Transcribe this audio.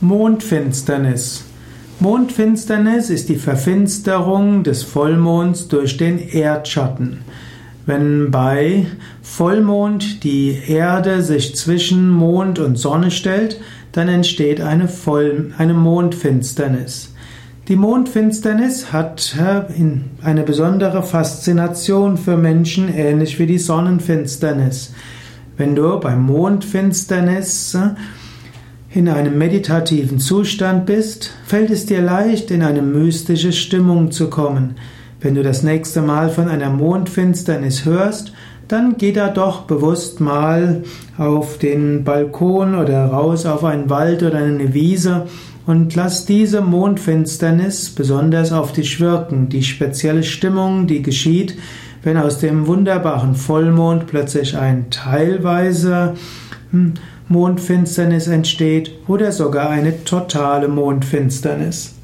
Mondfinsternis. Mondfinsternis ist die Verfinsterung des Vollmonds durch den Erdschatten. Wenn bei Vollmond die Erde sich zwischen Mond und Sonne stellt, dann entsteht eine, Voll eine Mondfinsternis. Die Mondfinsternis hat äh, eine besondere Faszination für Menschen, ähnlich wie die Sonnenfinsternis. Wenn du bei Mondfinsternis äh, in einem meditativen Zustand bist, fällt es dir leicht, in eine mystische Stimmung zu kommen. Wenn du das nächste Mal von einer Mondfinsternis hörst, dann geh da doch bewusst mal auf den Balkon oder raus auf einen Wald oder eine Wiese und lass diese Mondfinsternis besonders auf dich wirken, die spezielle Stimmung, die geschieht, wenn aus dem wunderbaren Vollmond plötzlich ein teilweise hm, Mondfinsternis entsteht oder sogar eine totale Mondfinsternis.